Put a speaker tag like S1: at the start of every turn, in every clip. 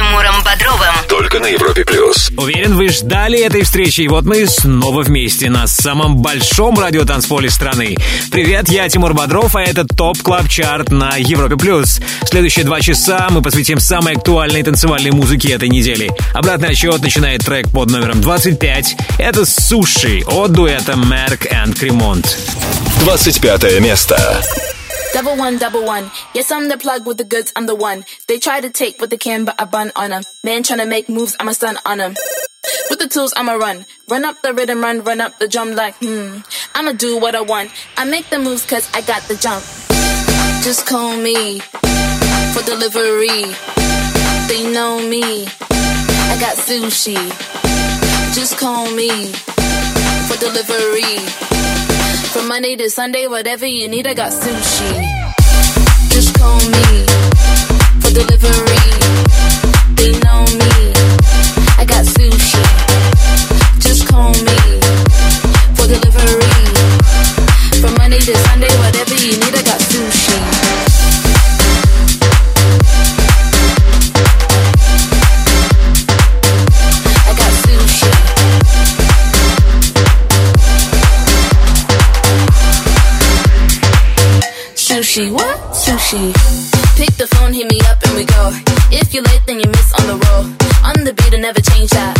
S1: Тимуром Бодровым.
S2: Только на Европе плюс.
S3: Уверен, вы ждали этой встречи, и вот мы снова вместе на самом большом радиотанцполе страны. Привет, я Тимур Бодров, а это Top Club Chart на Европе плюс. Следующие два часа мы посвятим самой актуальной танцевальной музыке этой недели. Обратный отсчет начинает трек под номером 25. Это «Суши» от дуэта Merk и Kremont.
S2: 25 место.
S4: Double one, double one. Yes, I'm the plug with the goods, I'm the one. They try to take what they can, but I bun on them. Man trying to make moves, I'm a stun on them. With the tools, I'ma run. Run up the rhythm, run, run up the drum like, hmm. I'ma do what I want. I make the moves cause I got the jump. Just call me for delivery. They know me. I got sushi. Just call me for delivery. From Monday to Sunday, whatever you need, I got sushi. Just call me for delivery. They know me. I got sushi. Just call me for delivery. From Monday to Sunday, Pick the phone, hit me up, and we go. If you're late, then you miss on the roll. On the beat, I never change that.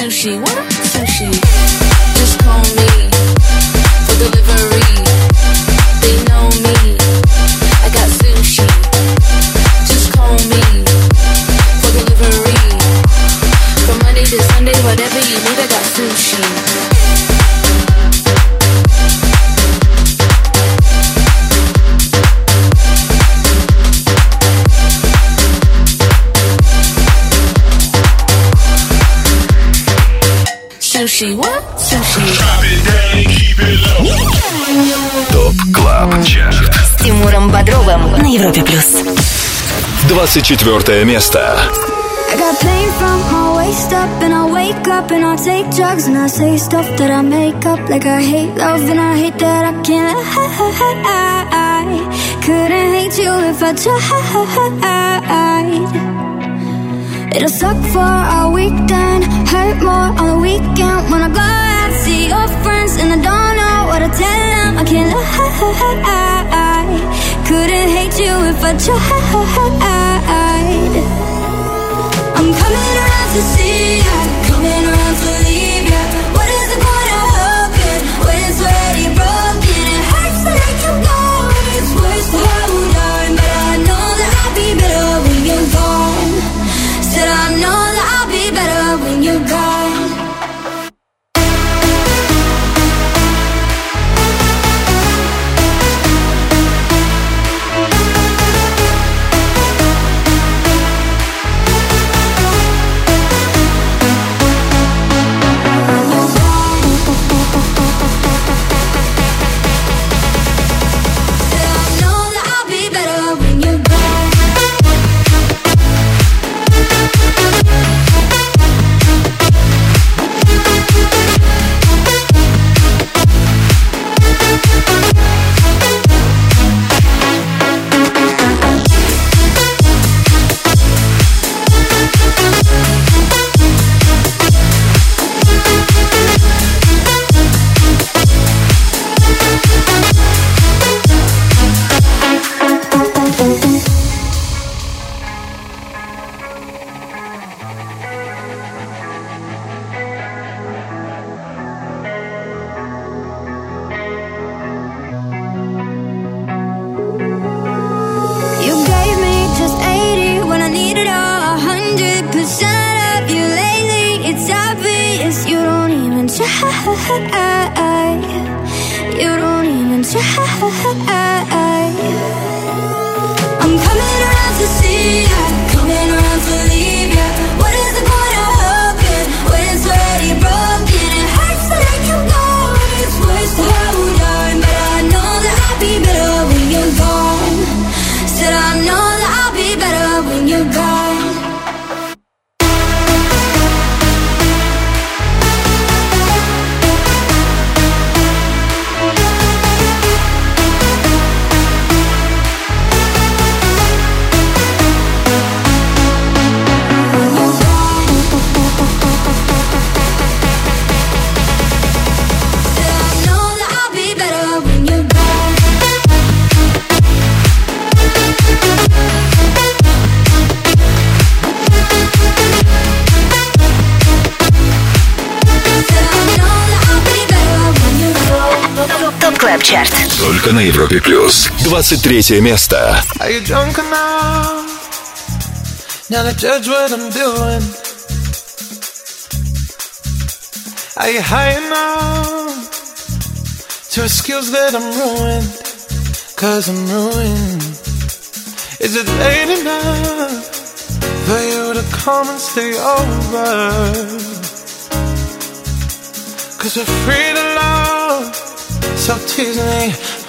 S4: Sushi, what? Sushi. Just call me for delivery. They know me. I got sushi.
S1: Европе плюс.
S2: 24 место.
S5: I got pain from my waist up and I wake up and I take drugs and I say stuff that I make up like I hate love and I hate that I can't I couldn't hate you if I tried It'll suck for a weekend, hurt more on the weekend when I go out see your friends and I don't know what to tell them. I can't lie. couldn't hate you if I tried. I'm coming around to see ya, coming around
S2: Европе плюс. 23 место.
S6: Are you drunk enough now to judge what I'm doing? Are you high enough to excuse that I'm ruined? Cause I'm ruined. Is it late enough for you to come and stay over? Cause we're free to love, so tease me.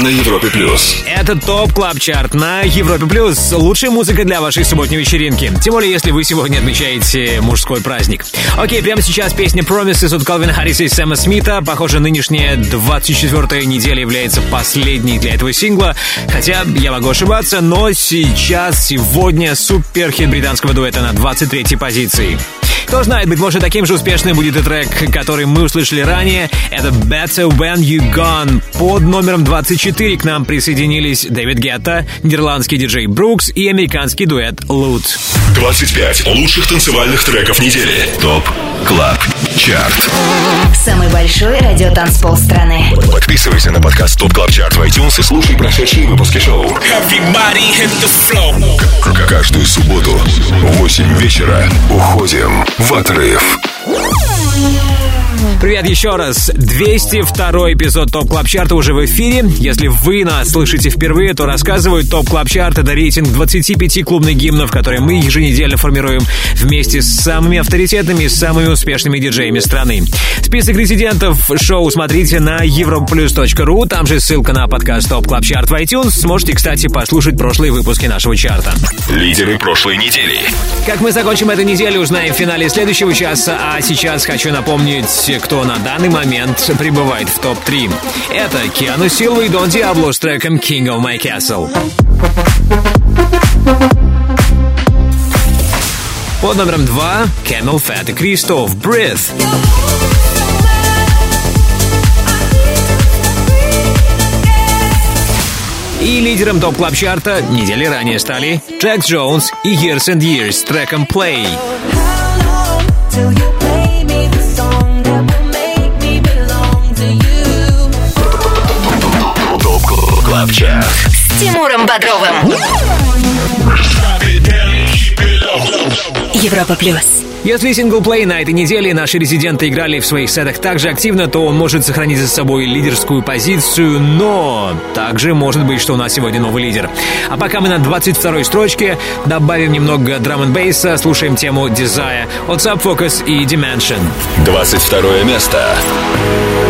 S2: На Европе плюс.
S3: Это Top Club Chart на Европе Плюс. Лучшая музыка для вашей субботней вечеринки. Тем более, если вы сегодня отмечаете мужской праздник. Окей, прямо сейчас песня Promises от Калвина Харриса и Сэма Смита. Похоже, нынешняя 24-я неделя является последней для этого сингла. Хотя я могу ошибаться, но сейчас, сегодня суперхит британского дуэта на 23-й позиции. Кто знает, быть может, таким же успешным будет и трек, который мы услышали ранее. Это Better When You're Gone. Под номером 24 к нам присоединились Дэвид Гетта, нидерландский диджей Brooks и американский дуэт Loote.
S2: 25 лучших танцевальных треков недели. TOP CLUB CHART.
S1: Самый большой радиотанцпол страны
S2: Подписывайся на подкаст TOP CLUB CHART в iTunes и слушай прошедшие выпуски шоу. К- Каждую субботу в 8 вечера уходим в отрыв.
S3: Привет еще раз. 202 эпизод Top Club Chart а уже в эфире. Если вы нас слышите впервые, то рассказываю, Top Club Chart — это рейтинг 25 клубных гимнов, которые мы еженедельно формируем вместе с самыми авторитетными и самыми успешными диджеями страны. Список резидентов шоу смотрите на europaplus.ru, там же ссылка на подкаст Top Club Chart в iTunes. Сможете, кстати, послушать прошлые выпуски нашего чарта.
S2: Лидеры прошлой недели.
S3: Как мы закончим эту неделю, узнаем в финале следующего часа, а сейчас хочу напомнить, кто кто на данный момент пребывает в топ-3. Это Keanu Silva и Don Diablo с треком King of My Castle. Под номером 2 Camel Fat и Кристоф Breath. И лидером топ клаб чарта недели ранее стали Джек Джонс и Years and Years с треком Play.
S7: How long till you Клабчарт
S8: с Тимуром Бодровым. Европа плюс.
S3: Если синглплей на этой неделе наши резиденты играли в своих сетах так же активно, то он может сохранить за собой лидерскую позицию, но также может быть, что у нас сегодня новый лидер. А пока мы на 22-й строчке, добавим немного драм н бейса слушаем тему Desire от Subfocus и Dimension.
S7: 22 место. место.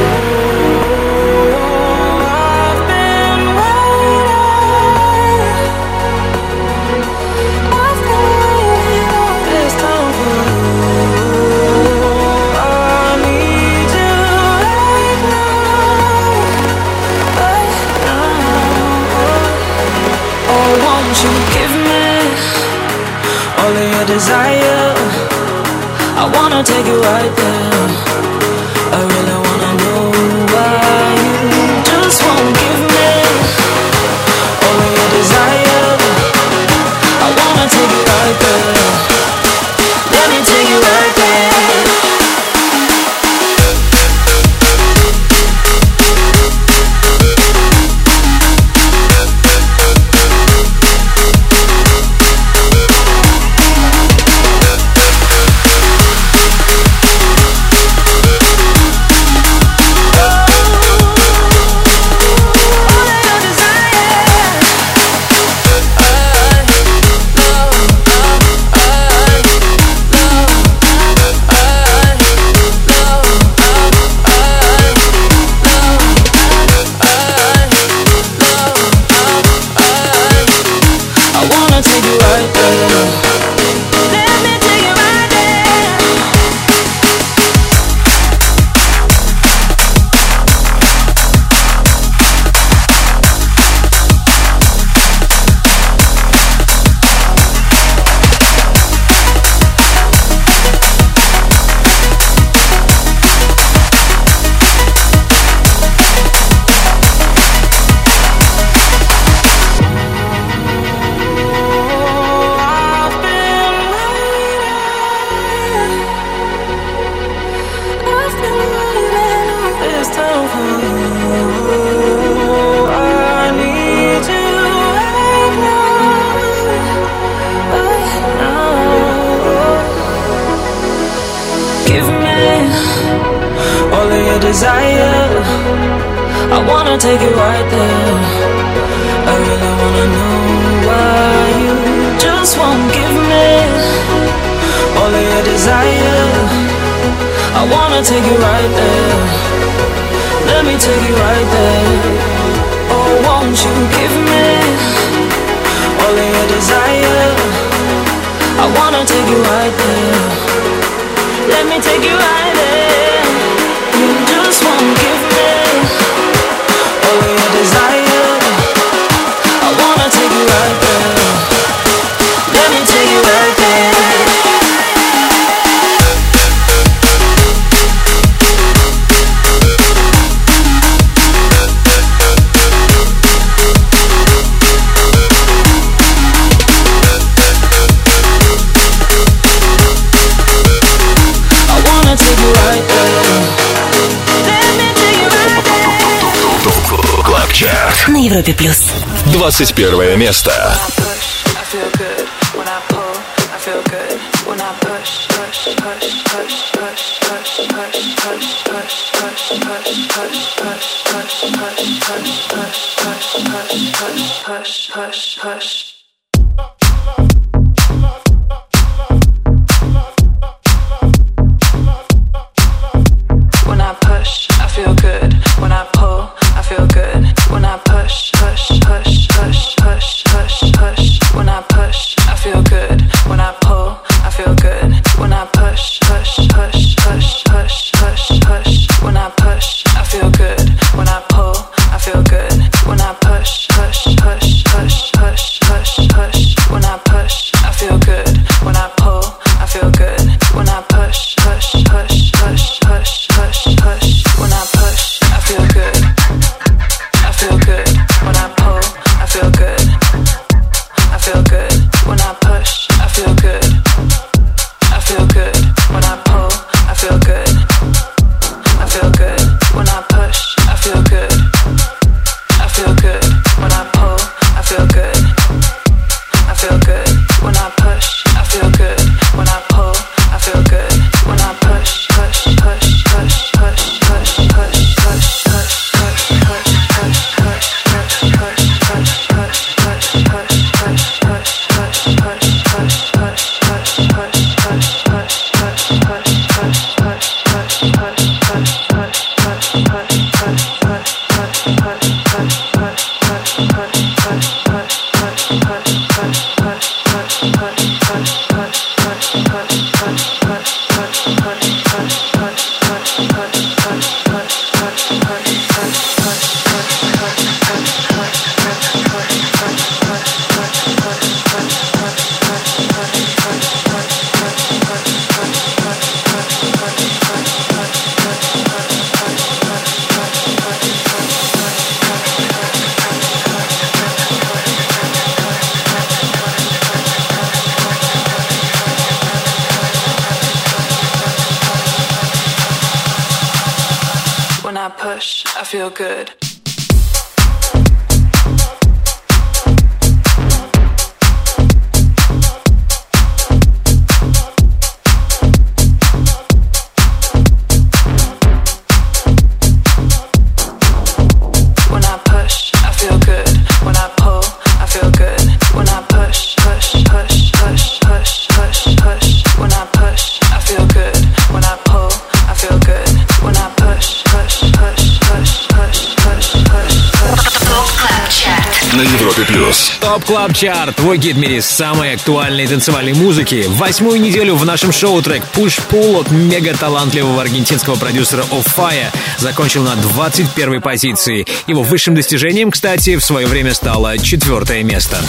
S3: Top Club Chart, твой гид в мире самой актуальной танцевальной музыки. Восьмую неделю в нашем шоу трек Push Pull от мега-талантливого аргентинского продюсера Offaiah закончил на 21 позиции. Его высшим достижением, кстати, в свое время стало четвертое место.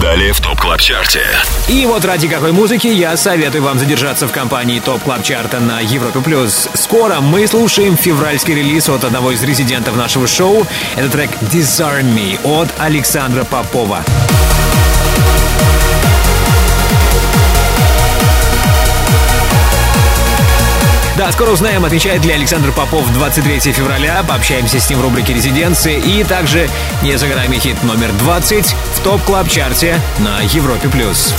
S9: Далее в Top Club Chart е.
S3: И вот ради какой музыки я советую вам задержаться в компании Top Club Chart а на Европе+. плюс. Скоро мы слушаем февральский релиз от одного из резидентов нашего шоу. Это трек Disarm Me от Александра Попова. Да, скоро узнаем, отвечает ли Александр Попов 23 февраля. Пообщаемся с ним в рубрике «Резиденции». И также не за горами хит номер 20 в Top Club Chart е на Европе Плюс.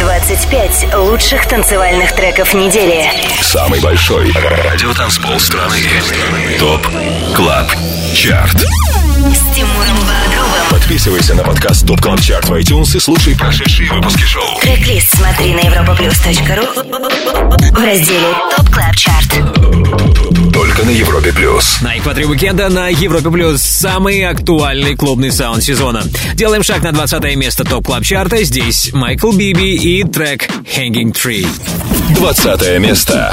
S1: 25 лучших танцевальных треков недели.
S9: Самый большой радиотанцпол страны. Top Club Chart.
S1: С Тимуром.
S9: Подписывайся на подкаст Top Club Chart в iTunes и слушай прошедшие выпуски шоу.
S1: Трек-лист смотри на europaplus.ru в разделе Top Club Chart.
S9: Только на Европе Плюс.
S3: На экваторе уикенда на Европе Плюс самый актуальный клубный саунд сезона. Делаем шаг на 20 место Top Club Chart а. Здесь Michael Bibi и трек Hanging Tree.
S9: 20 место.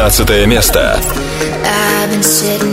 S9: 19 место.
S10: I've been sitting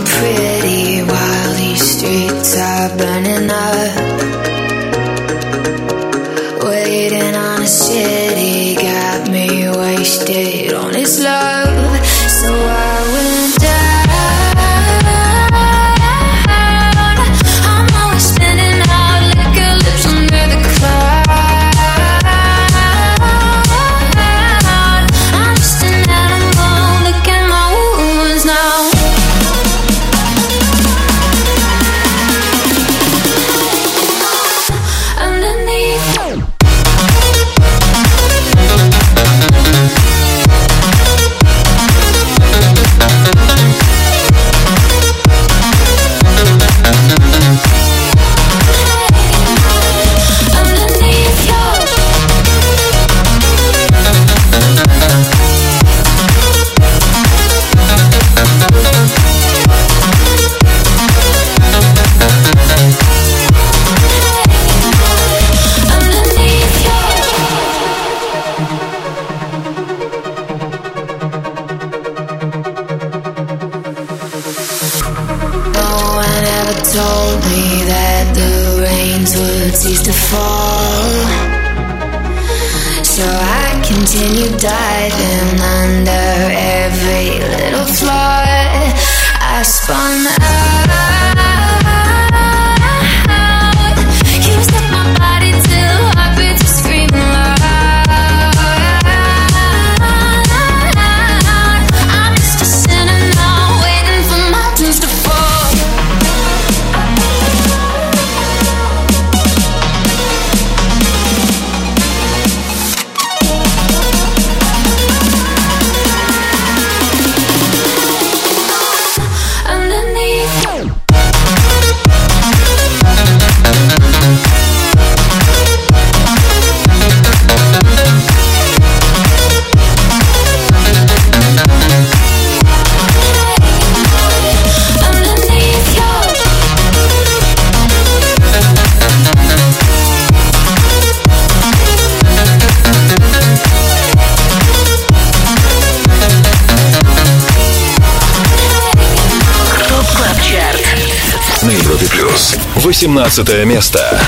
S2: 18 место.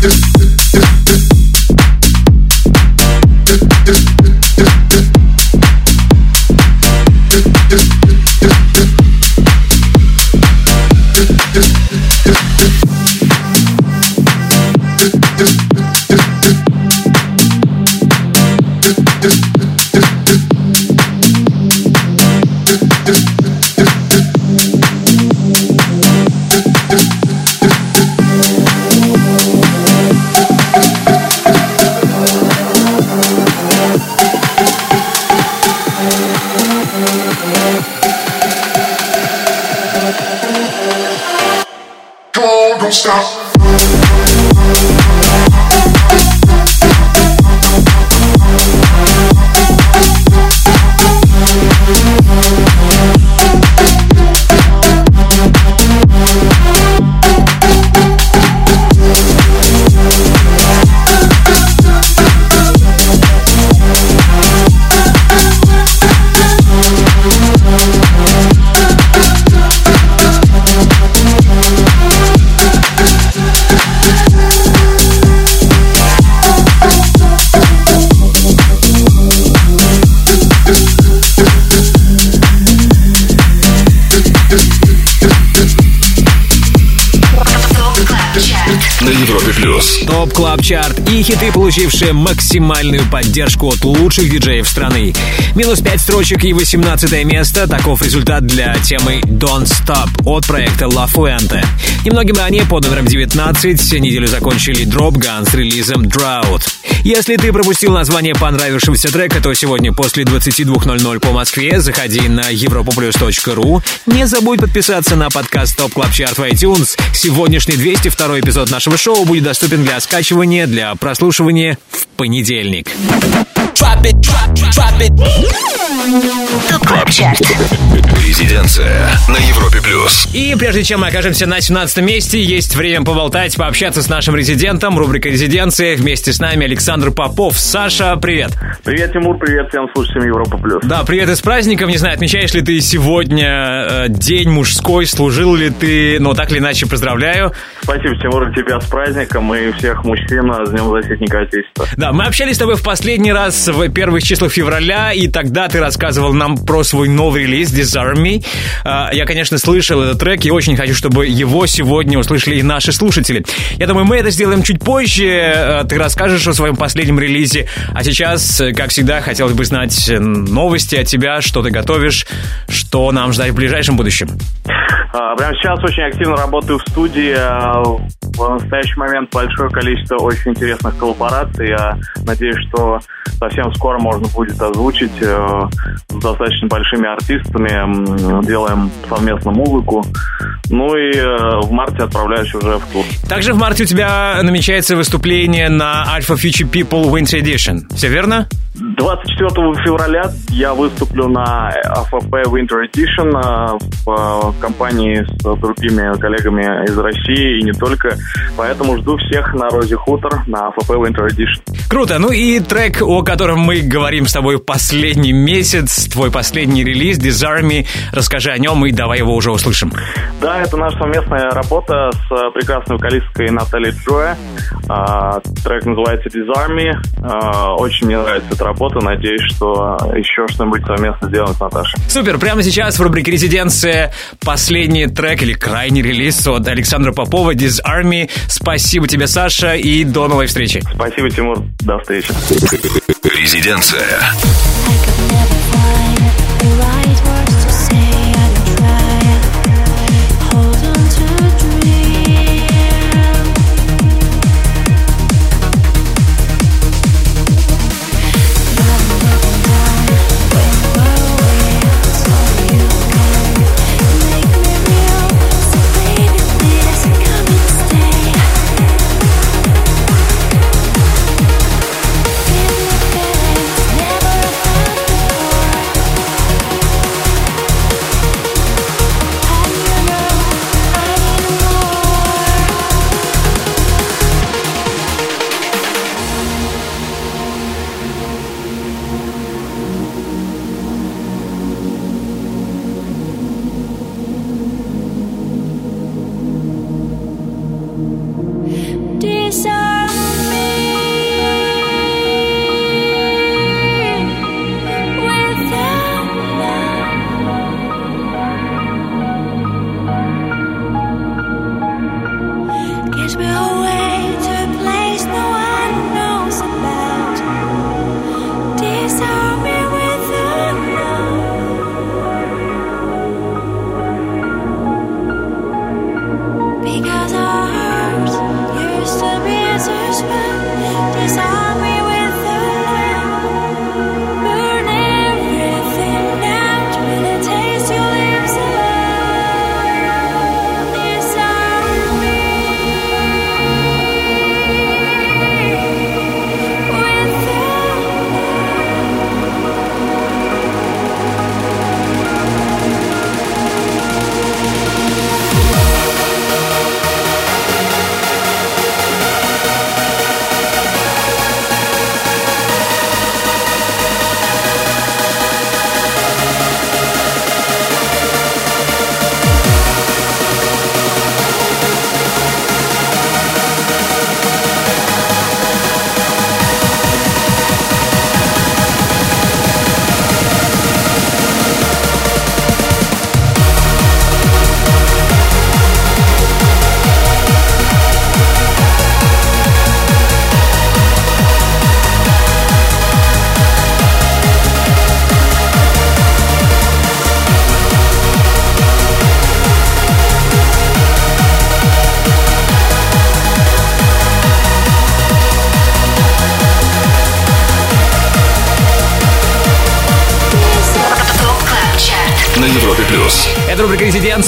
S11: do
S3: Top Club Chart и хиты, получившие максимальную поддержку от лучших диджеев страны. Минус 5 строчек и 18 место. Таков результат для темы Don't Stop от проекта La Fuente. Немногим ранее, под номером 19, неделю закончили Dropgun с релизом Drought. Если ты пропустил название понравившегося трека, то сегодня после 22.00 по Москве заходи на europaplus.ru. Не забудь подписаться на подкаст Top Club Chart в iTunes. Сегодняшний 202 эпизод нашего шоу будет доступен для скачивания, для прослушивания в понедельник.
S2: Drop it, drop, drop it.
S1: Top Club Chart.
S2: Резиденция на Европе плюс.
S3: И прежде чем мы окажемся на 17 месте, есть время поболтать, пообщаться с нашим резидентом. Рубрика «Резиденция». Вместе с нами Александр Попов. Саша, привет.
S11: Привет, Тимур, привет всем слушателям Европа Плюс.
S3: Да, привет из праздников. Не знаю, отмечаешь ли ты сегодня э, день мужской, служил ли ты, но так или иначе поздравляю.
S11: Спасибо, Тимур, тебя с праздником и всех мужчин с Днем Защитника Отечества.
S3: Да, мы общались с тобой в последний раз в первых числах февраля, и тогда ты рассказывал нам про свой новый релиз Disarmy. А, Я, конечно, слышал этот трек и очень хочу, чтобы его сегодня услышали и наши слушатели. Я думаю, мы это сделаем чуть позже. А, Ты расскажешь о своем последнем релизе. А сейчас, как всегда, хотелось бы знать э, новости от тебя, что ты готовишь, что нам ждать в ближайшем будущем.
S11: А, Прямо сейчас очень активно работаю в студии. А, В настоящий момент большое количество очень интересных коллабораций. Я надеюсь, что совсем скоро можно будет озвучить э, с достаточно большими артистами. Делаем совместно музыку. Ну и э, в марте отправляюсь уже в тур.
S3: Также в марте у тебя намечается выступление на Alpha Future People Winter Edition. Все верно?
S11: 24 февраля я выступлю на АФП Winter Edition э, в э, компании с другими коллегами из России и не только. Поэтому жду всех на Розе Хутор на АФП Winter Edition.
S3: Круто. Ну и трек, о котором мы говорим с тобой последний месяц, твой последний релиз, Disarmy. Расскажи о нем и давай его уже услышим.
S11: Да, это наша совместная работа с прекрасной вокалисткой Натальей Джоя. А, Трек называется Disarmy. А, Очень мне нравится эта работа. Надеюсь, что еще что-нибудь совместно сделаем с Наташей.
S3: Супер, прямо сейчас в рубрике «Резиденция» последний трек или крайний релиз от Александра Попова Disarmy. Спасибо тебе, Саша, и до новой встречи.
S11: Спасибо, Тимур. До встречи.
S2: Резиденция.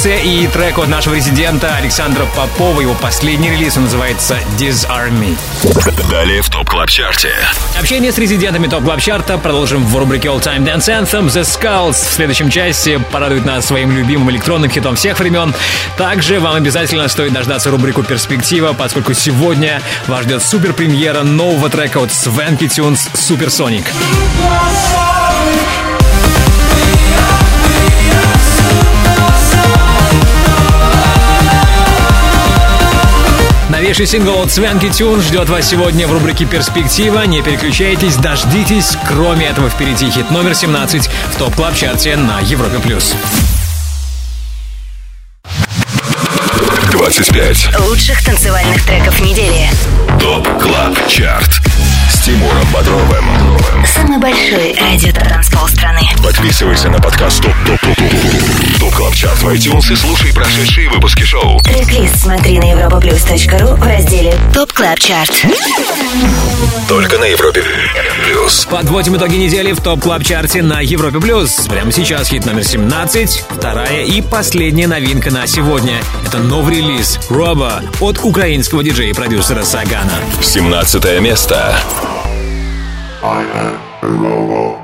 S3: «Резиденция» и трек от нашего резидента Александра Попова. Его последний релиз он называется «Disarm
S7: Далее в Top Club Chart е.
S3: Общение с резидентами Top Club Chart а продолжим в рубрике All Time Dance Anthem. The Skulls в следующем части порадует нас своим любимым электронным хитом всех времен. Также вам обязательно стоит дождаться рубрику «Перспектива», поскольку сегодня вас ждет супер премьера нового трека от Swanky Tunes «Supersonic». Новейший сингл от Swanky Tunes ждет вас сегодня в рубрике «Перспектива». Не переключайтесь, дождитесь. Кроме этого, впереди хит номер 17 в Top Club Chart е на Европе Плюс.
S7: 25.
S1: Лучших танцевальных треков недели.
S7: Top Club Chart. Тимуром Бодровым.
S1: Самый большой радиотанцпол страны.
S7: Подписывайся на подкаст Top Top Top Top Top Club Chart в iTunes и слушай прошедшие выпуски шоу.
S1: Трек-лист смотри на europaplus.ru в разделе Top Club Chart.
S7: Только на Европе Плюс.
S3: Подводим итоги недели в Top Club Chart е на Европе плюс. Прямо сейчас хит номер 17, вторая и последняя новинка на сегодня. Это новый релиз Robot от украинского диджея и продюсера Sagan а.
S7: 17 место.
S12: I am a robot.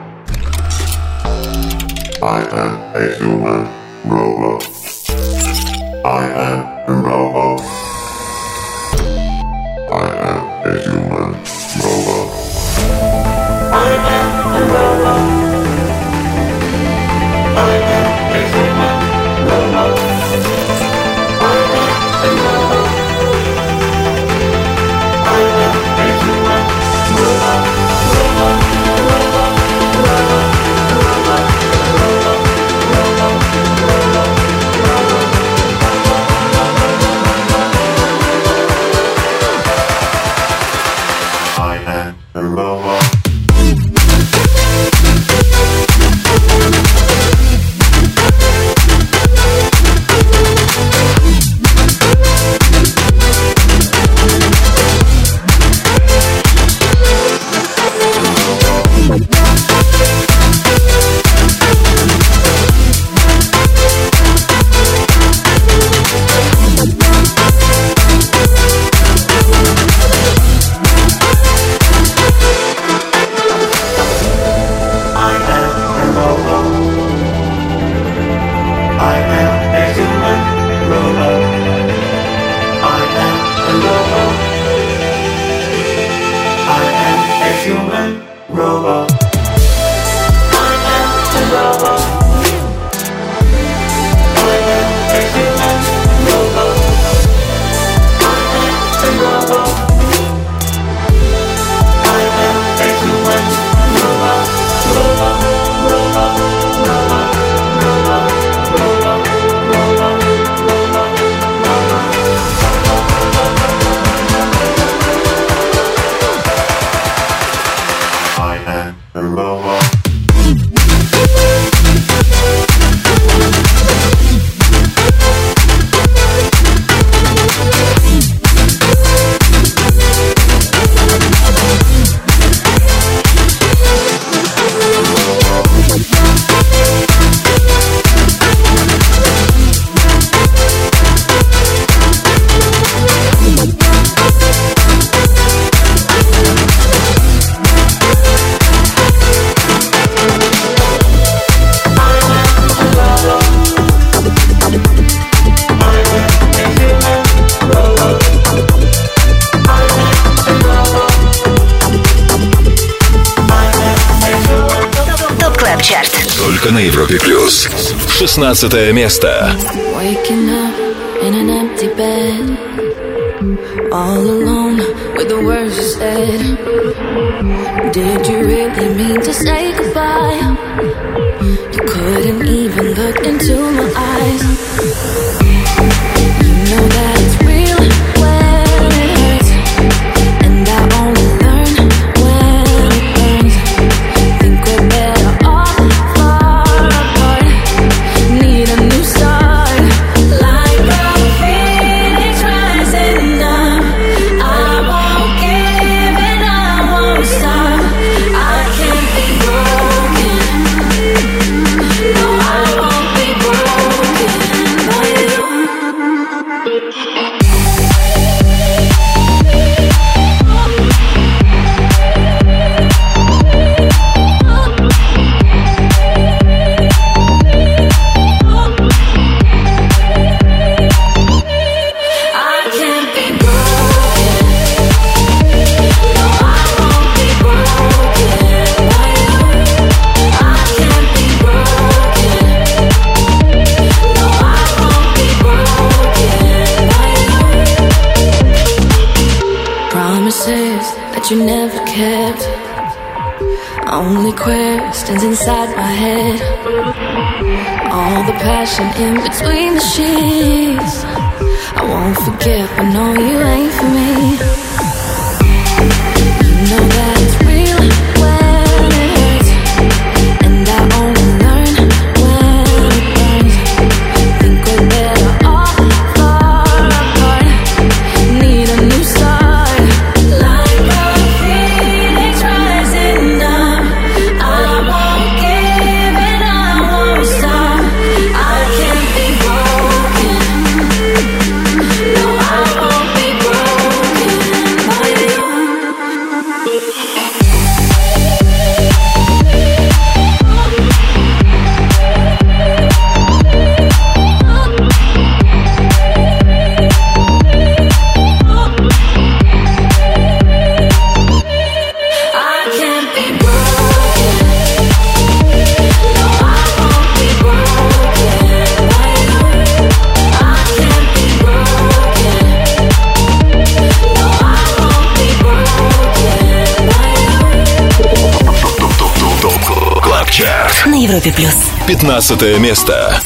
S12: I am a human robot. I am a robot. I am a human robot. I am a robot. I am a human
S7: 16 место. Questions inside my head. All the passion in between the sheets. I won't forget, but know you ain't for me.
S1: 15 плюс.
S13: 15 место.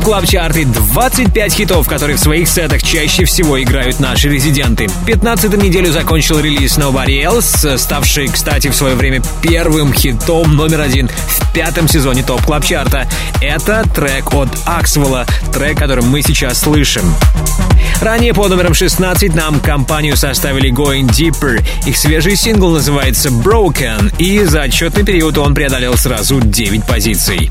S3: Top Club Chart 25 хитов, которые в своих сетах чаще всего играют наши резиденты. 15 неделю закончил релиз Nobody Else, ставший, кстати, в свое время первым хитом номер один в пятом сезоне Top Club Chart а. Это трек от Axwell а, трек, который мы сейчас слышим. Ранее под номером 16 нам компанию составили Going Deeper. Их свежий сингл называется Broken, и за отчетный период он преодолел сразу 9 позиций.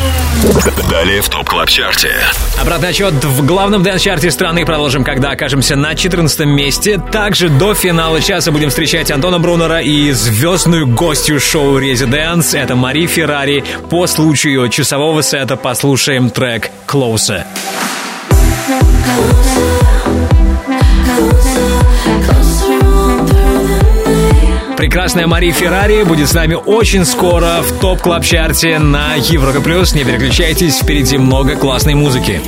S14: Далее в Top Club Chart е.
S3: Обратный отсчет в главном дэнс-чарте страны продолжим, когда окажемся на 14 месте. Также до финала часа будем встречать Антона Брунера и звездную гостью шоу «Residence». Это Мари Феррари. По случаю часового сета послушаем трек «Closer». Прекрасная Мари Феррари будет с нами очень скоро в топ клаб чарте на Европе Плюс. Не переключайтесь, впереди много классной музыки.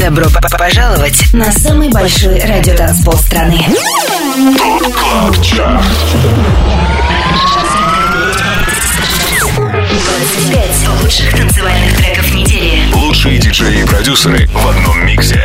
S1: Добро пожаловать на самый большой радиотанцпол страны.
S14: ТОП Клаб Чарт.
S1: 25 лучших танцевальных треков недели.
S14: Лучшие диджеи и продюсеры в одном миксе.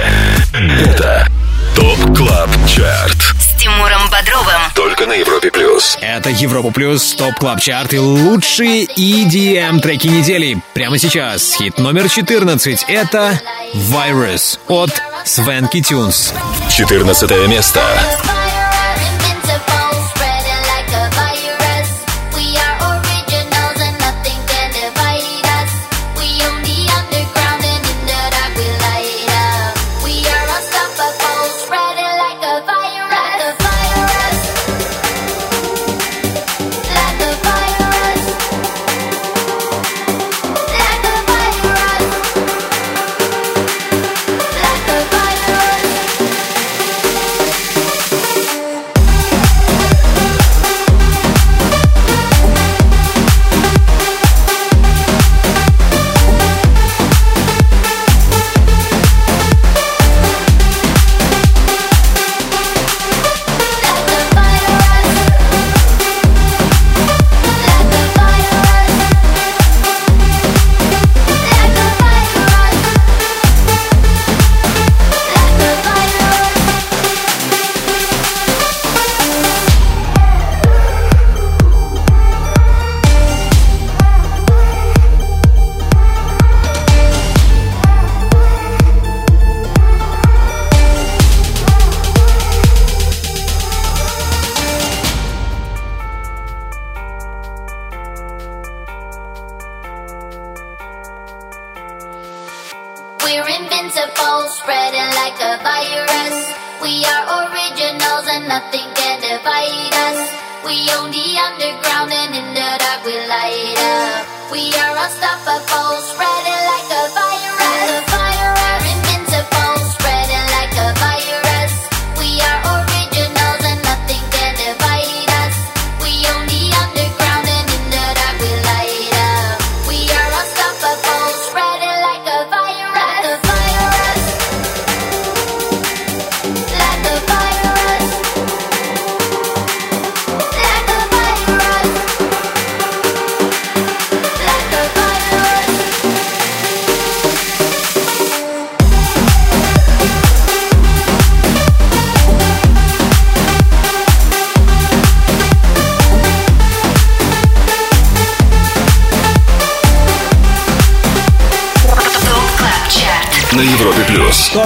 S14: Это Top Club Chart.
S1: С Тимуром Бодровым.
S14: Только на Европе Плюс.
S3: Это Европа Плюс, Top Club Chart и лучшие EDM треки недели. Прямо сейчас хит номер 14 это Virus от Свенки Тюнс.
S14: 14 место.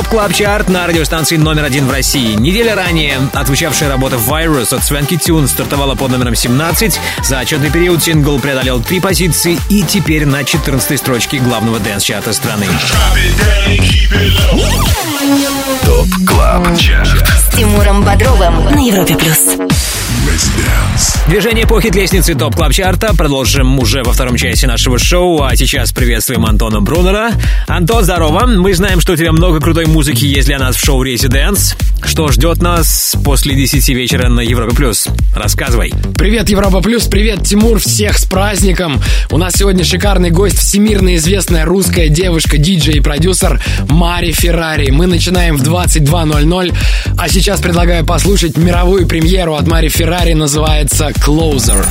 S15: Club Chart
S14: на
S3: радиостанции номер один в России. Неделя ранее отзвучавшая работа Virus от Swanky Tunes стартовала под номером 17. За отчетный период сингл преодолел три позиции и теперь на 14 строчке главного дэнс-чарта страны.
S14: Top Club Chart.
S1: С Тимуром Бодровым на Европе Плюс.
S3: Движение по хит-лестнице Top Club Chart а продолжим уже во втором части нашего шоу, а сейчас приветствуем Антона Брунера. Антон, здорово! Мы знаем, что у тебя много крутой музыки есть для нас в шоу «Резиденс». Что ждет нас после 10 вечера на Европе Плюс? Рассказывай.
S16: Привет, Европа Плюс, привет, Тимур, всех с праздником! У нас сегодня шикарный гость, всемирно известная русская девушка, диджей и продюсер Мари Феррари. Мы начинаем в 22.00, а сейчас предлагаю послушать мировую премьеру от Мари Феррари, называется «Closer».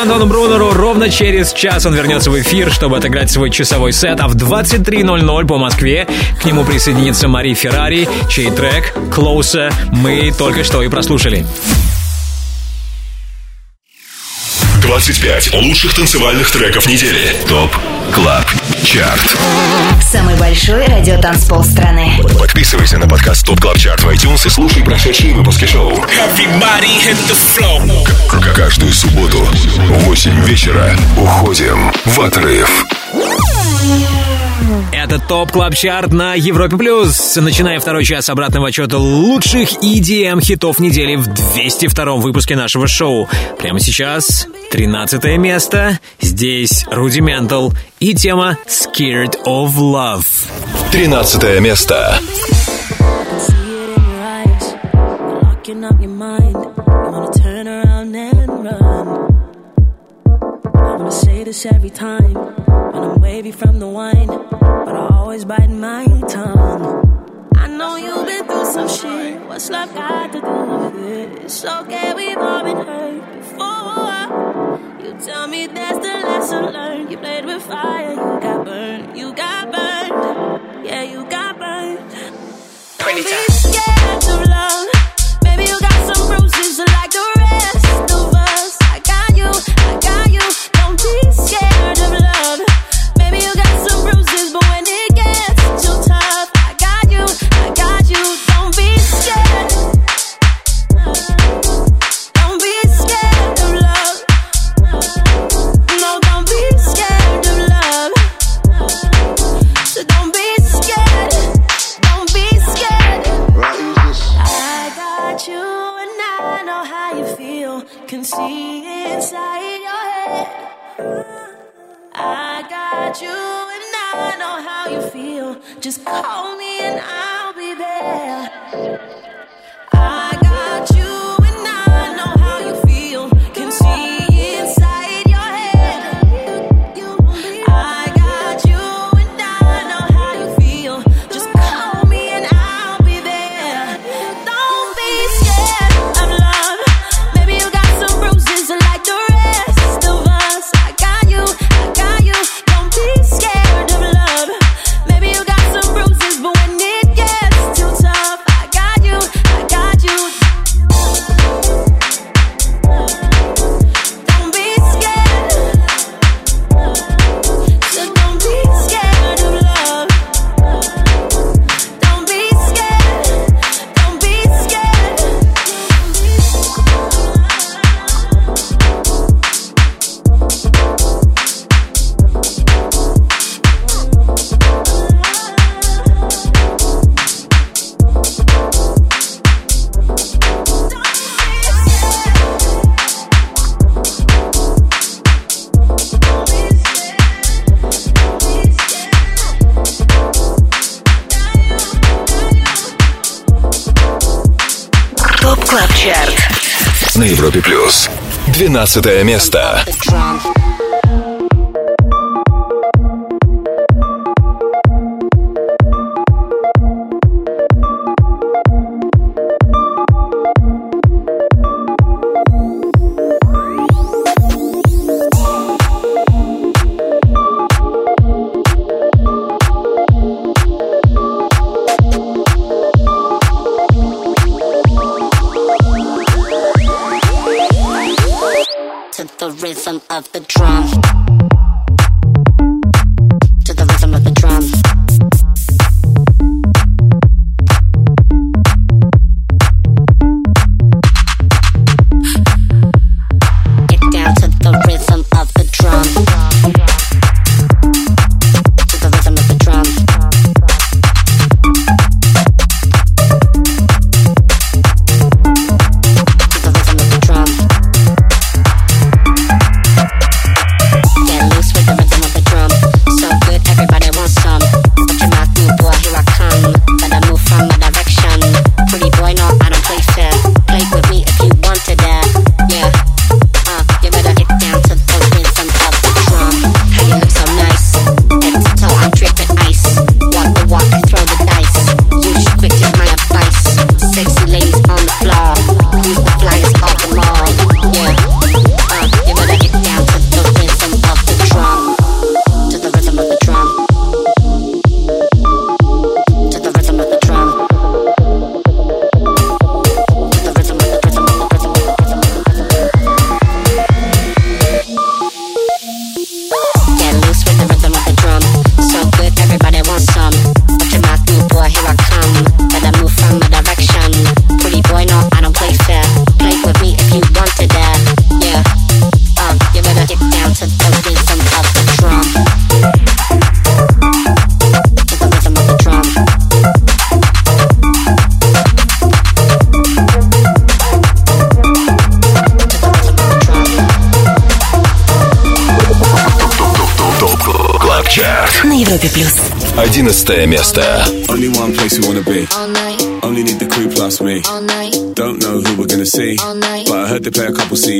S3: Антону Брунеру. Ровно через час он вернется в эфир, чтобы отыграть свой часовой сет, а в 23.00 по Москве к нему присоединится Мари Феррари, чей трек «Closer» мы только что и прослушали.
S2: 25 лучших танцевальных треков недели. ТОП КЛАБ ЧАРТ.
S1: Самый большой радиотанцпол страны.
S2: Подписывайся на подкаст ТОП КЛАБ ЧАРТ в iTunes и слушай прошедшие выпуски шоу. К- Каждую субботу в 8 вечера уходим в отрыв.
S3: Это Top Club Chart на Европе Плюс. Начиная второй час обратного отсчета лучших EDM хитов недели в 202 выпуске нашего шоу. Прямо сейчас 13 место. Здесь Rudimental и тема Scared of Love.
S2: 13 место.
S7: Locking up your mind, you wanna turn around and run. I wanna say this every time when I'm wavy from the wine, but I always bite my tongue. I know you've been through some shit. What's love got to do with it? It's okay, we've all been hurt before. You tell me that's the lesson learned. You played with fire, you got burned, you got burned. Yeah, you got burned. Don't be scared love. Just call me and I'll be there.
S17: Клаб Чарт.
S2: На Европе плюс. 12 место.
S18: to of the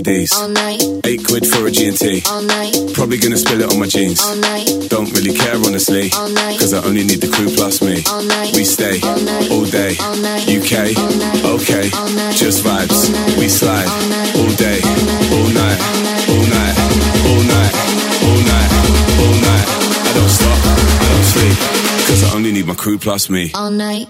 S18: play
S6: a couple CDs. Eight quid for a G&T. All night. Probably gonna spill it on my jeans. All night. Don't really care honestly. All Cause I only need the crew plus me. All night. We stay all day. UK, okay. Just vibes. We slide all day, all night, all night, all night, all night, all night. I don't stop, I don't sleep. Cause I only need my crew plus me.
S18: All night.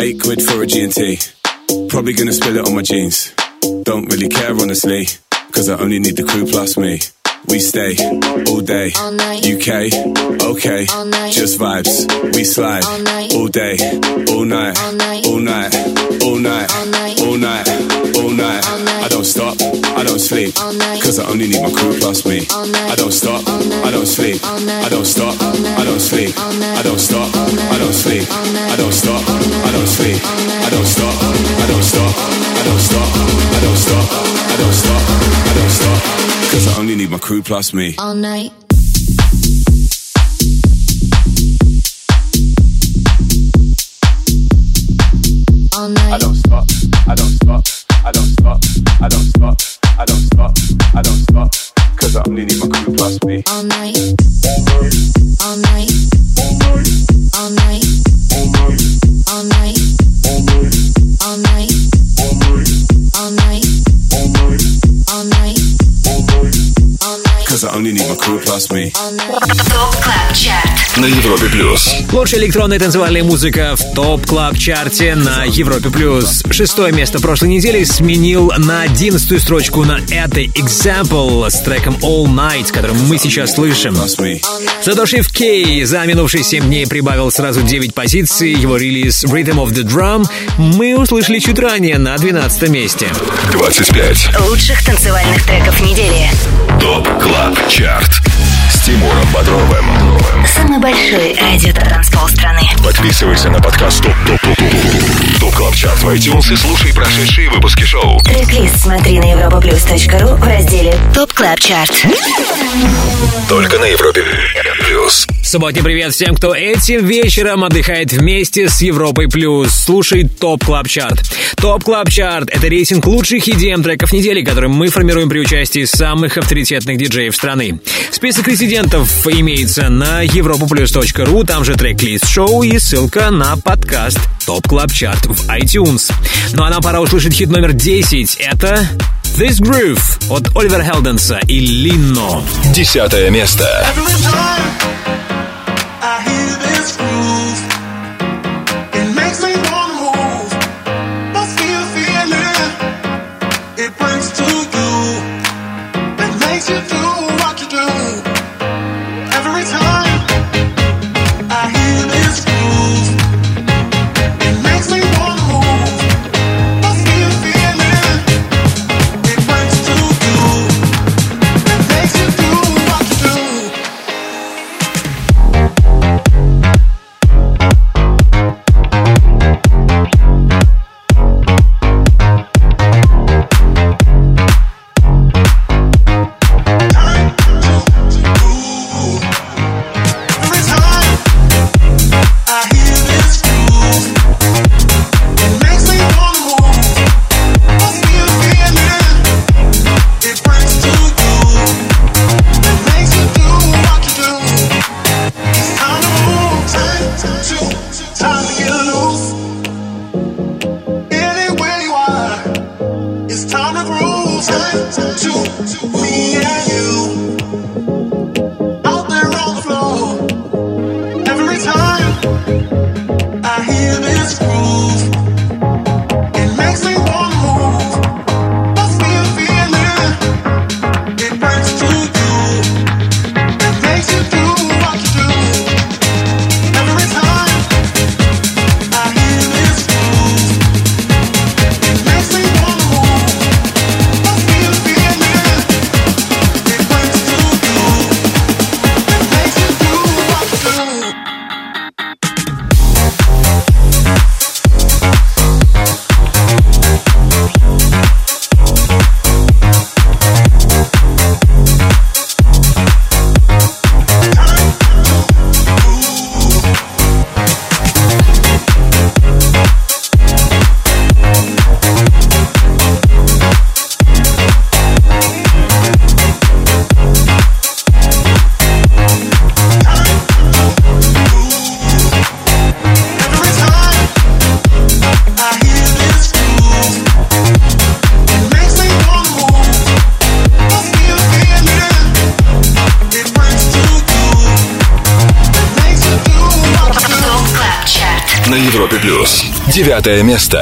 S6: Eight quid for a G&T. Probably gonna spill it on my jeans. Don't really care honestly. Cause I only need the crew plus me. We stay all day. UK, okay. Just vibes. We slide all day, all night, all night, all night, all night, all night. I don't stop, I don't sleep. Cause I only need my crew plus me. I don't stop, I don't sleep. I don't stop, I don't sleep. I don't stop, I don't sleep. I don't stop, I don't sleep. I don't stop, I don't stop. I don't stop, I don't stop. I don't stop, I don't stop. Cause I only need my crew plus me.
S18: All night. All night.
S6: I don't stop, I don't stop, I don't stop, I don't stop, I don't stop, I don't stop. Cause I only need my crew plus me.
S18: All night.
S17: Only need my crew plus me.
S19: На Европе плюс.
S3: Лучшая электронная танцевальная музыка в топ клаб чарте на Европе плюс. Шестое место прошлой недели сменил на одиннадцатую строчку на этой Example с треком All Night, который мы сейчас слышим. Задушив Кей за минувшие 7 дней прибавил сразу 9 позиций. Его релиз Rhythm of the Drum мы услышали чуть ранее на 12 месте.
S19: 25.
S1: Лучших танцевальных треков недели.
S19: ТОП КЛАБ ЧАРТ. Тимуром Бодровым.
S1: Самый большой радиотанцпол страны.
S19: Подписывайся на подкаст Top Top Top Top Top Club Chart в iTunes и слушай прошедшие выпуски шоу.
S1: Трек-лист смотри на europaplus.ru в разделе Top Club Chart.
S19: Только на Европе плюс.
S3: Субботний привет всем, кто этим вечером отдыхает вместе с Европой Плюс. Слушай Top Club Chart. Top Club Chart — это рейтинг лучших EDM треков недели, который мы формируем при участии самых авторитетных диджеев страны. Список резидентов имеется на europaplus.ru, там же трек-лист шоу и ссылка на подкаст Top Club Chart в iTunes. Ну а нам пора услышать хит номер 10. Это This Groove от Оливера Хелденса и Lenno.
S19: Десятое место.
S13: It brings to. It makes you do.
S19: Девятое место.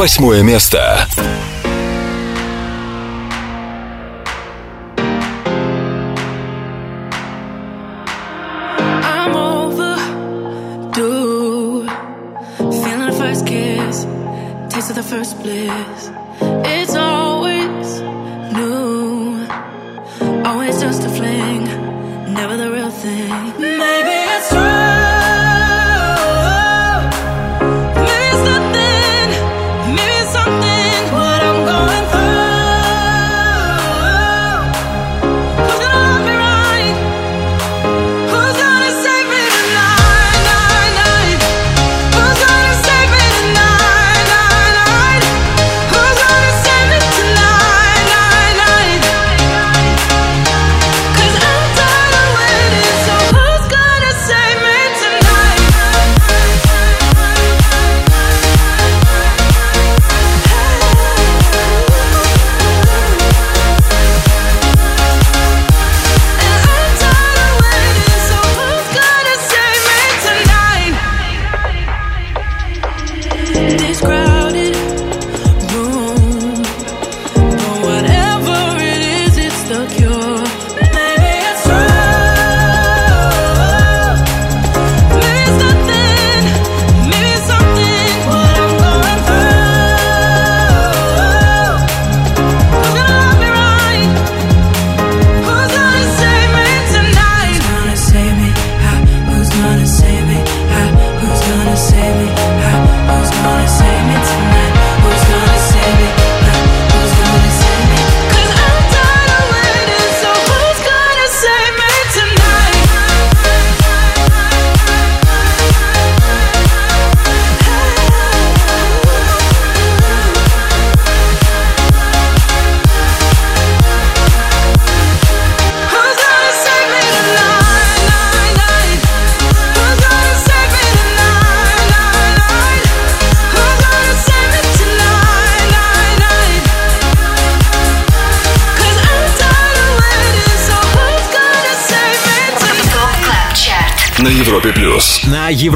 S7: Восьмое место.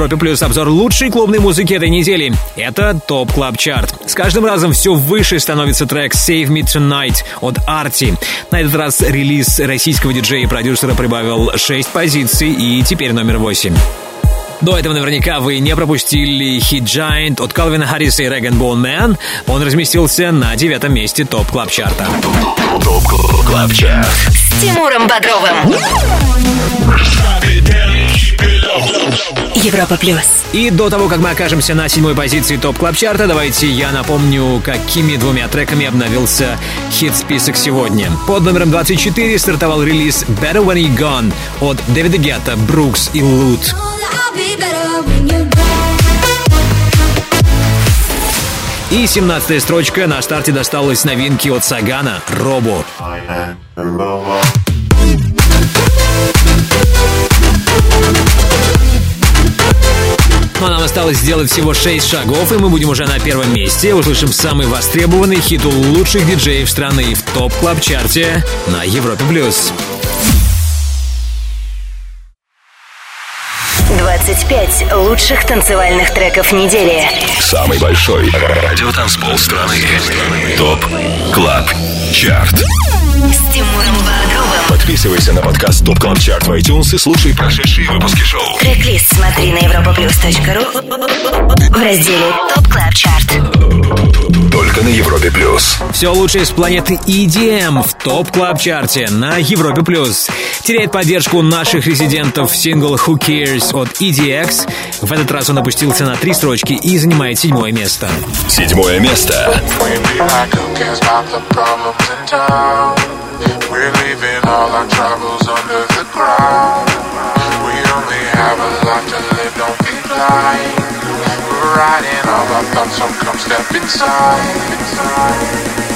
S7: Европе Плюс
S3: обзор лучшей клубной музыки этой недели. Это Top Club Chart. С каждым разом все выше становится трек Save Me Tonight от Arty. На этот раз релиз российского диджея и продюсера прибавил 6 позиций и теперь номер 8. До этого наверняка вы не пропустили хит Giant от Калвина Харриса и Rag'n'Bone Man. Он разместился на девятом месте Top Club Chart
S7: а. Top Club Chart.
S1: С Тимуром Бодровым Европа Плюс
S3: И до того, как мы окажемся на седьмой позиции Top Club Chart а, давайте я напомню, какими двумя треками обновился хит-список сегодня. Под номером 24 стартовал релиз Better When You're Gone от Дэвида Гетта, Brooks и Loote. И 17 строчка на старте досталась новинки от Сагана «Робо». Ну а нам осталось сделать всего 6 шагов, и мы будем уже на первом месте. Услышим самый востребованный хит у лучших диджеев страны в топ клаб чарте на Европе+. плюс.
S1: 25 лучших танцевальных треков недели.
S7: Самый большой радиотанцпол страны. ТОП КЛАБ ЧАРТ.
S1: С Тимуром Бодровым.
S7: Подписывайся на подкаст ТОП КЛАБ ЧАРТ в iTunes и слушай прошедшие выпуски шоу.
S1: Трек-лист смотри на europaplus.ru в разделе Top Club Chart.
S2: только на Европе плюс.
S3: Все лучшее с планеты EDM в Top Club Chart е на Европе плюс. Теряет поддержку наших резидентов сингл Who Cares от EDX. В этот раз он опустился на три строчки и занимает седьмое место.
S2: Седьмое место.
S20: We're leaving all our troubles under the ground. We only have a life to live, don't be blind. We're riding all our thoughts, so come step inside. in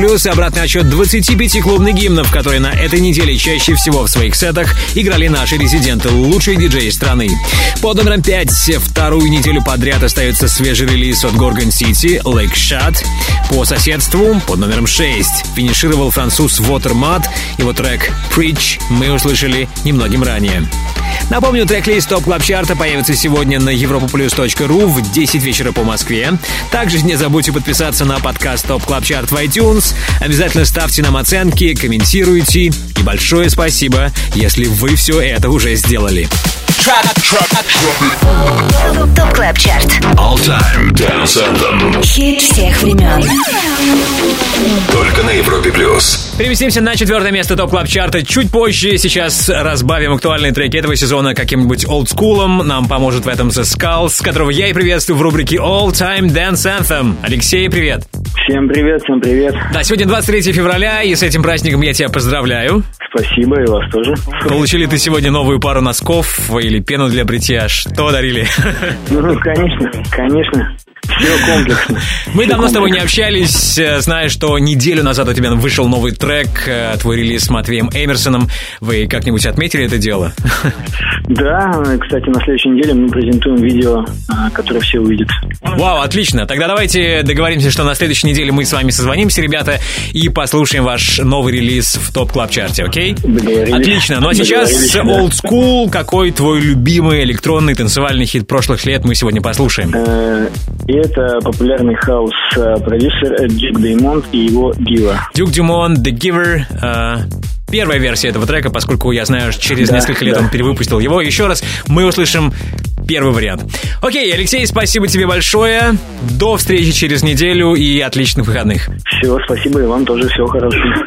S1: плюс
S3: обратный отсчет 25 клубных гимнов, которые на этой неделе чаще всего в своих сетах играли наши резиденты, лучшие диджеи страны. Под номером 5 вторую неделю подряд остается свежий релиз от Gorgon City, Lick Shot. По соседству, под номером 6, финишировал француз Watermat, его трек Preach мы услышали немногим ранее. Напомню, трек-лист Top Club Chart а появится сегодня на europaplus.ru в 10 вечера по Москве. Также не забудьте подписаться на подкаст Top Club Chart в iTunes. Обязательно ставьте нам оценки, комментируйте. И большое спасибо, если вы все это уже сделали
S1: track, track, track. Top Club Chart.
S2: All Time Dance Anthem.
S1: Хит всех времен.
S2: Только на Европе Плюс.
S3: Переместимся на четвертое место Top Club Chart а чуть позже. Сейчас разбавим актуальные треки этого сезона каким-нибудь олдскулом. Нам поможет в этом The Skulls, которого я и приветствую в рубрике All Time Dance Anthem. Алексей, привет.
S21: Всем привет, всем привет.
S3: Да, сегодня 23 февраля, и с этим праздником я тебя поздравляю.
S21: Спасибо, и вас тоже.
S3: Получили ты сегодня новую пару носков или пену для бритья? Что дарили?
S21: Ну, конечно, конечно. Комплексно.
S3: Мы давно с тобой не общались, э, зная, что неделю назад у тебя вышел новый трек, э, твой релиз с Матвеем Эмерсоном. Вы как-нибудь отметили это дело?
S21: Да, кстати, на следующей неделе мы презентуем видео, э, которое все увидят.
S3: Вау, отлично. Тогда давайте договоримся, что на следующей неделе мы с вами созвонимся, ребята, и послушаем ваш новый релиз в Top Club Chart е
S21: окей?
S3: Отлично. Ну а сейчас Old School. Какой твой любимый электронный танцевальный хит прошлых лет мы сегодня послушаем?
S21: Это это популярный хаус-продюсер э, э, Duke Dumont и его Giver.
S3: Duke Dumont, The Giver, uh первая версия этого трека, поскольку я знаю, что через
S21: да,
S3: несколько лет
S21: да.
S3: он перевыпустил его. Еще раз мы услышим первый вариант. Окей, Алексей, спасибо тебе большое. До встречи через неделю и отличных выходных.
S21: Все, спасибо, и вам тоже всего хорошего.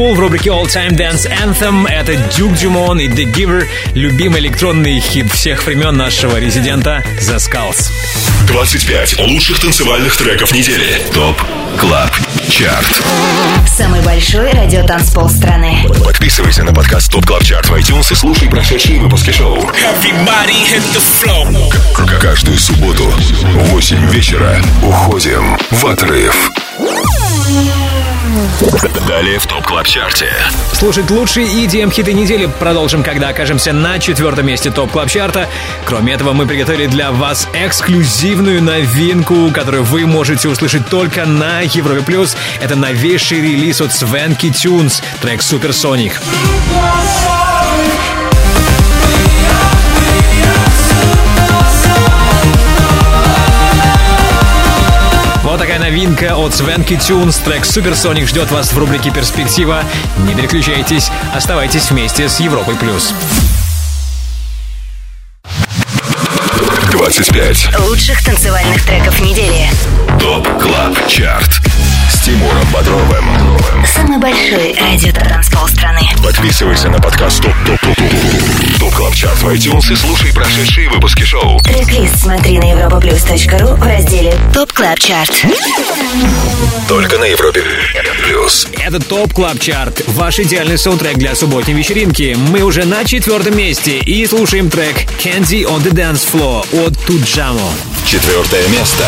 S3: School в рубрике All Time Dance Anthem. Это Duke Dumont и The Giver, любимый электронный хит всех времен нашего резидента The Skulls.
S22: 25 лучших танцевальных треков недели. ТОП КЛАБ ЧАРТ.
S1: Самый большой радиотанцпол страны.
S22: Подписывайся на подкаст ТОП КЛАБ ЧАРТ в iTunes и слушай прошедшие выпуски шоу. К- Каждую субботу в 8 вечера уходим в отрыв. Далее в ТОП КЛАБ ЧАРТе.
S3: Слушать лучшие EDM-хиты недели продолжим, когда окажемся на четвертом месте топ клаб чарта Кроме этого, мы приготовили для вас эксклюзивную новинку, которую вы можете услышать только на Европе+. плюс. Это новейший релиз от Swanky Tunes, трек Supersonic. Вот новинка от Swanky Tunes. Трек Supersonic ждет вас в рубрике «Перспектива». Не переключайтесь, оставайтесь вместе с Европой+. плюс.
S22: 25
S1: Лучших танцевальных треков недели.
S22: ТОП КЛАБ ЧАРТ с Тимуром Бодровым.
S1: Самый большой радиотанцпол страны.
S22: Подписывайся на подкаст ТОП ТОП ТОП ТОП ТОП КЛАБ ЧАРТ в iTunes и слушай прошедшие выпуски шоу.
S1: Трек-лист смотри на europaplus.ru в разделе Top Club Chart.
S22: Только на Европе Плюс.
S3: Это Top Club Chart. Ваш идеальный саундтрек для субботней вечеринки. Мы уже на четвертом месте и слушаем трек Candy on the Dance Floor от Tujamo.
S22: Четвертое место.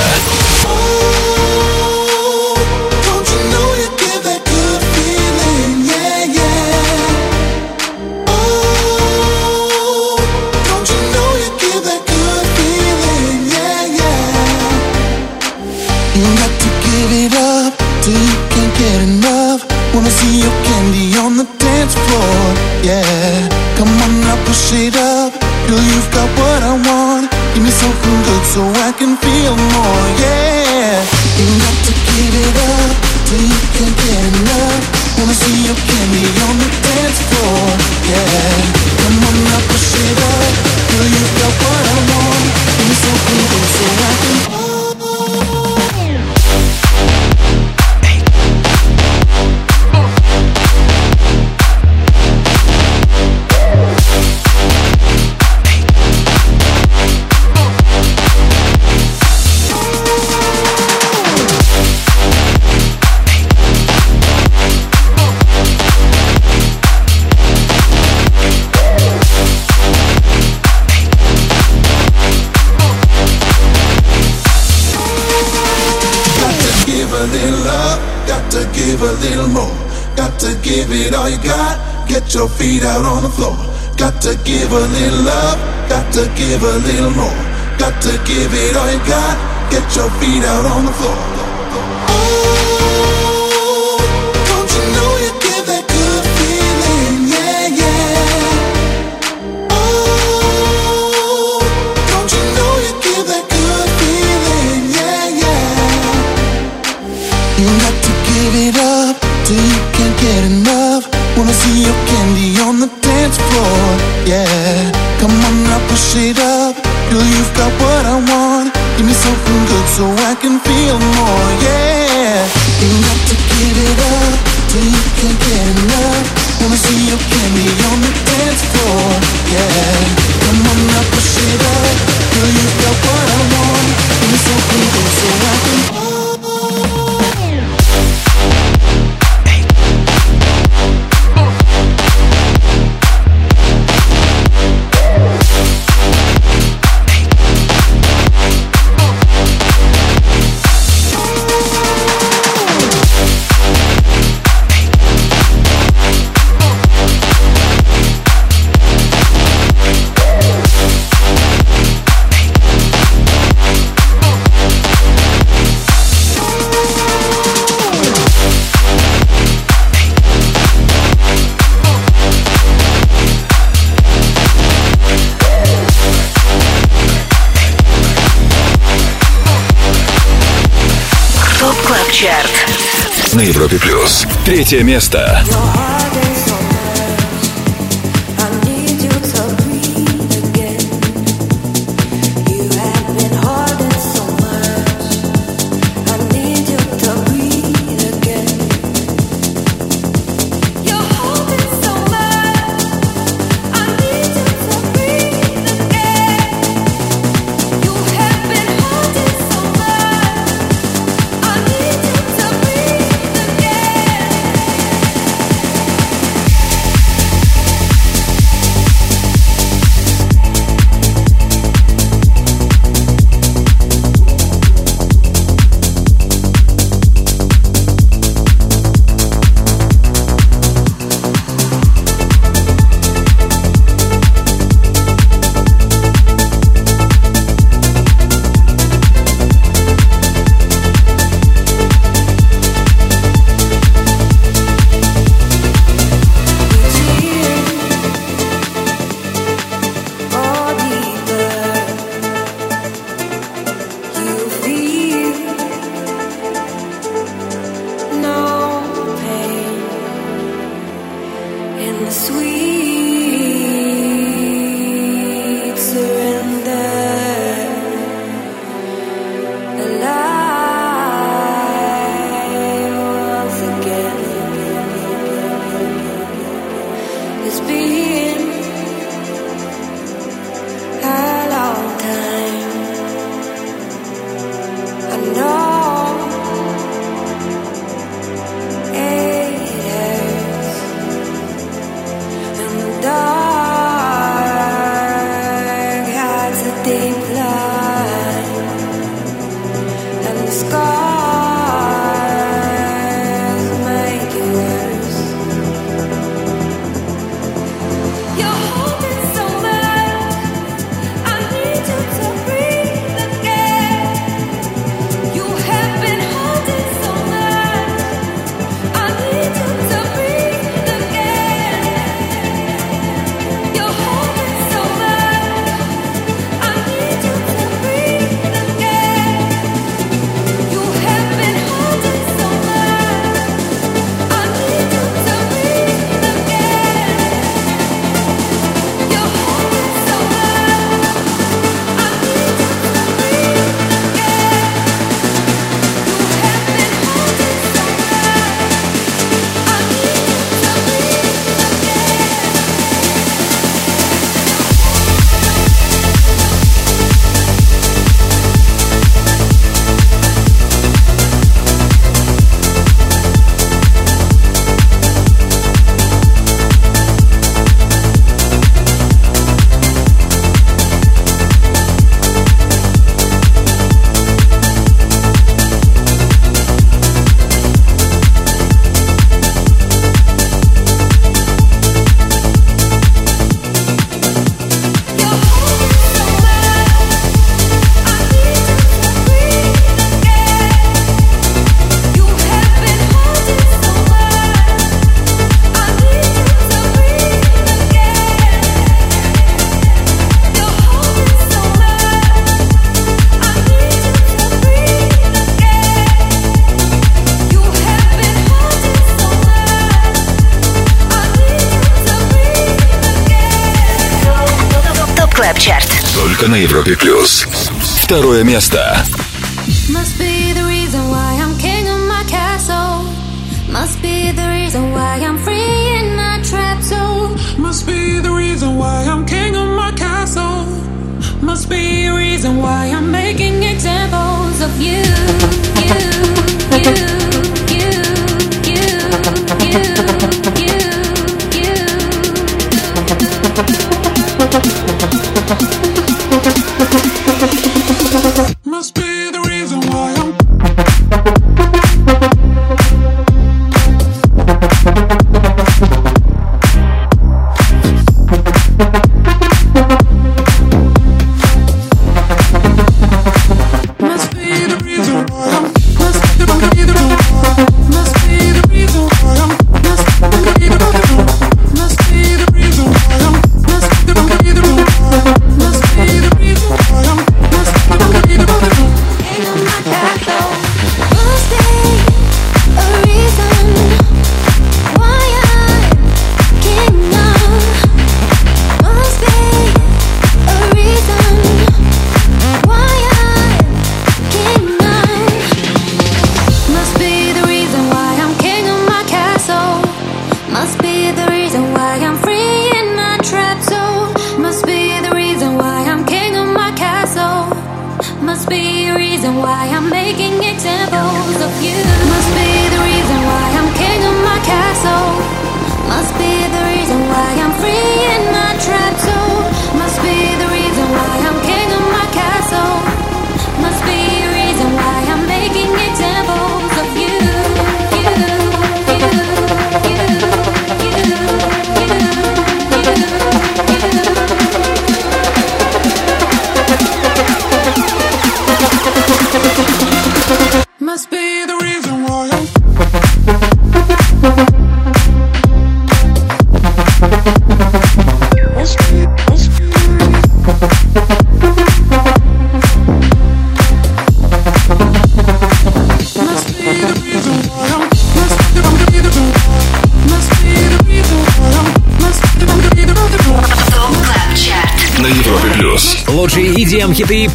S22: Третье место.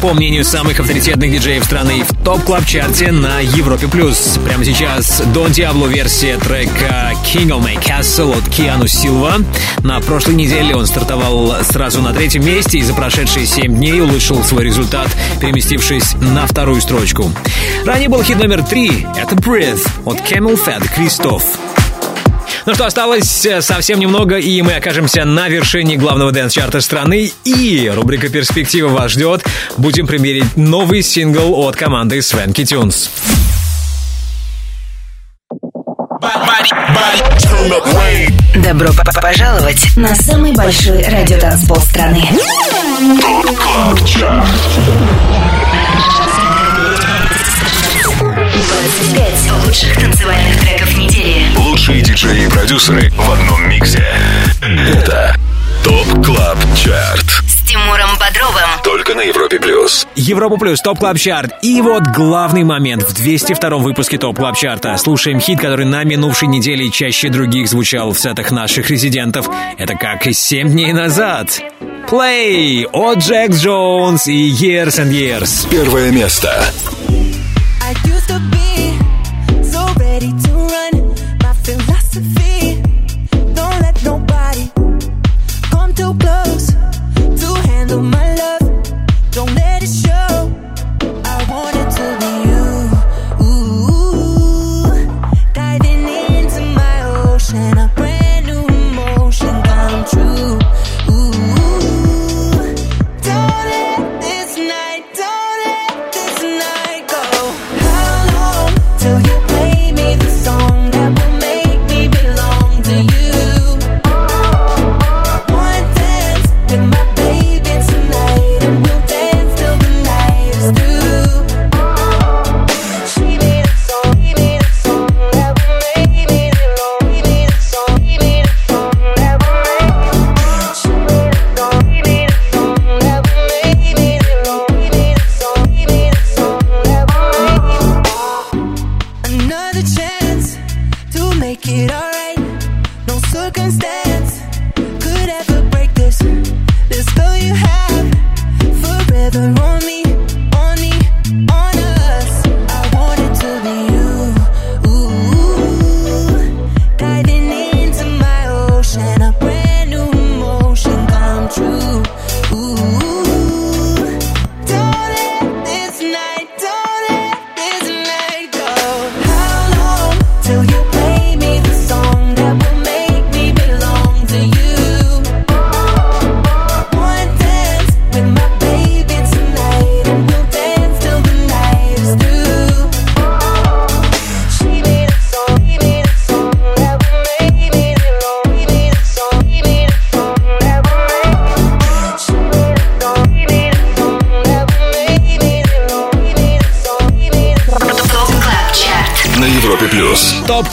S3: по мнению самых авторитетных диджеев страны, в Top Club Chart е на Европе+. плюс. Прямо сейчас Дон Диабло версия трека King of My Castle от Keanu Silva. На прошлой неделе он стартовал сразу на третьем месте и за прошедшие семь дней улучшил свой результат, переместившись на вторую строчку. Ранее был хит номер три — это Breathe от CamelPhat, Cristoph. Ну что, осталось э, совсем немного, и мы окажемся на вершине главного дэнс-чарта страны. И рубрика «Перспектива» вас ждет. Будем примерить новый сингл от команды Свенки Тюнс.
S1: Добро пожаловать на самый большой радиотанцпол страны.
S23: ТОП КЛАБ ЧАРТ.
S1: 25 лучших танцевальных треков недели.
S23: Лучшие диджеи и продюсеры в одном миксе. Это Top Club Chart.
S1: С Тимуром Бодровым.
S23: Только на Европе Плюс.
S3: Европа Плюс, Top Club Chart. И вот главный момент в 202 выпуске Top Club Chart а. Слушаем хит, который на минувшей неделе чаще других звучал в сетах наших резидентов. Это как и 7 дней назад. Play от Jax Jones и Years and Years.
S23: Первое место.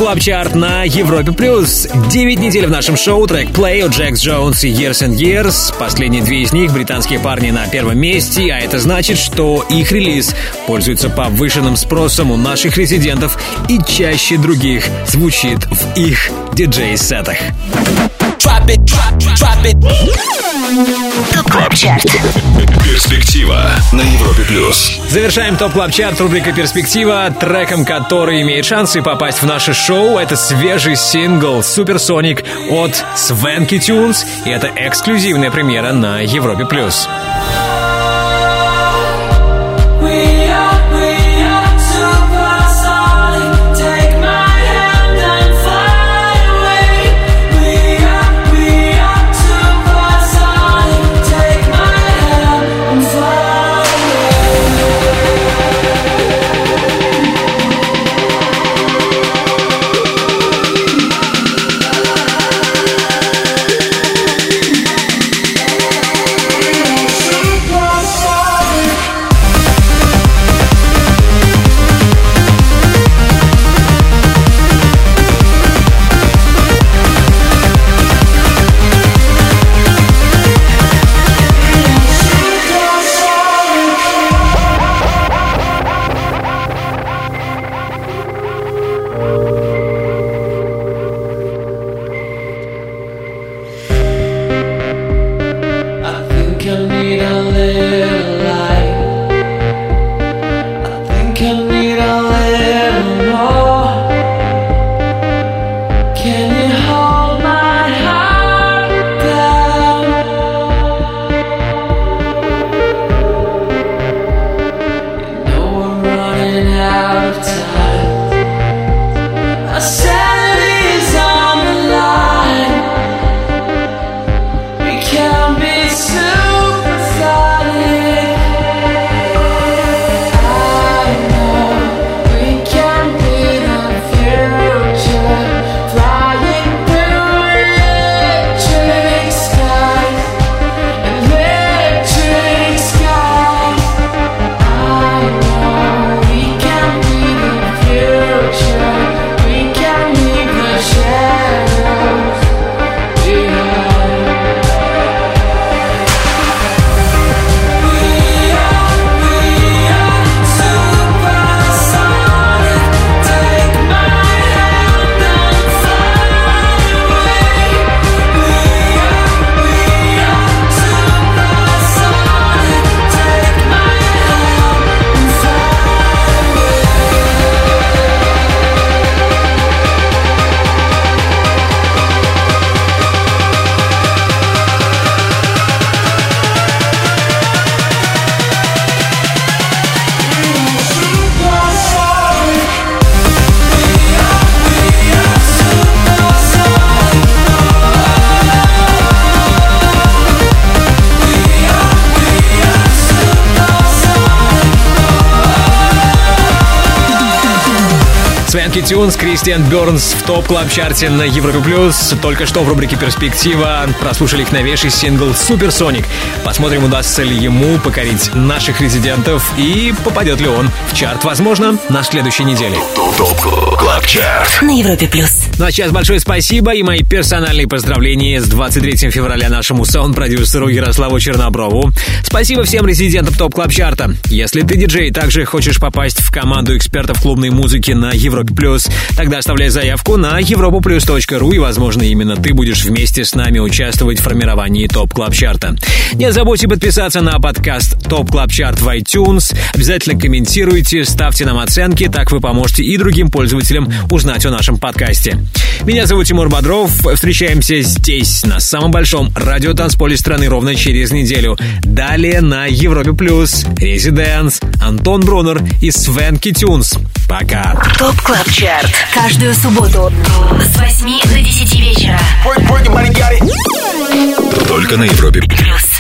S1: Club Chart
S23: на Европе Плюс.
S3: 9 недель в нашем шоу. Трек Play от Jax Jones и Years and Years. Последние две из них британские парни на первом месте, а это значит, что их релиз пользуется повышенным спросом у наших резидентов и чаще других звучит в их диджей-сетах.
S1: Top Club Chart.
S23: Перспектива на Европе Плюс.
S3: Завершаем Top Club Chart рубрика «Перспектива» треком, который имеет шансы попасть в наше шоу. Это свежий сингл «Supersonic» от Swanky Tunes. И это эксклюзивная премьера на Европе+. плюс. Tunes, Christian Burns в Top Club Chart е на Европе Плюс. Только что в рубрике «Перспектива» прослушали их новейший сингл «Supersonic». Посмотрим, удастся ли ему покорить наших резидентов и попадет ли он в чарт, возможно, на следующей неделе.
S2: ТОП КЛАБ ЧАРТ
S1: На Европе плюс.
S3: Ну а сейчас большое спасибо и мои персональные поздравления с 23 февраля нашему саунд-продюсеру Ярославу Черноброву. Спасибо всем резидентам Top Club Chart а. Если ты диджей также хочешь попасть в команду экспертов клубной музыки на Европе Плюс, тогда оставляй заявку на europoplus.ru и, возможно, именно ты будешь вместе с нами участвовать в формировании Top Club Chart а. Не забудьте подписаться на подкаст Top Club Chart в iTunes. Обязательно комментируйте, ставьте нам оценки, так вы поможете и другим пользователям узнать о нашем подкасте. Меня зовут Тимур Бодров. Встречаемся здесь, на самом большом радиотанцполе страны ровно через неделю. Далее на Европе Плюс, Резиденс, Антон Брунер и Swanky Tunes. Пока.
S1: Top Club Chart. Каждую субботу с 8 до 10 вечера.
S2: Только на Европе
S1: Плюс.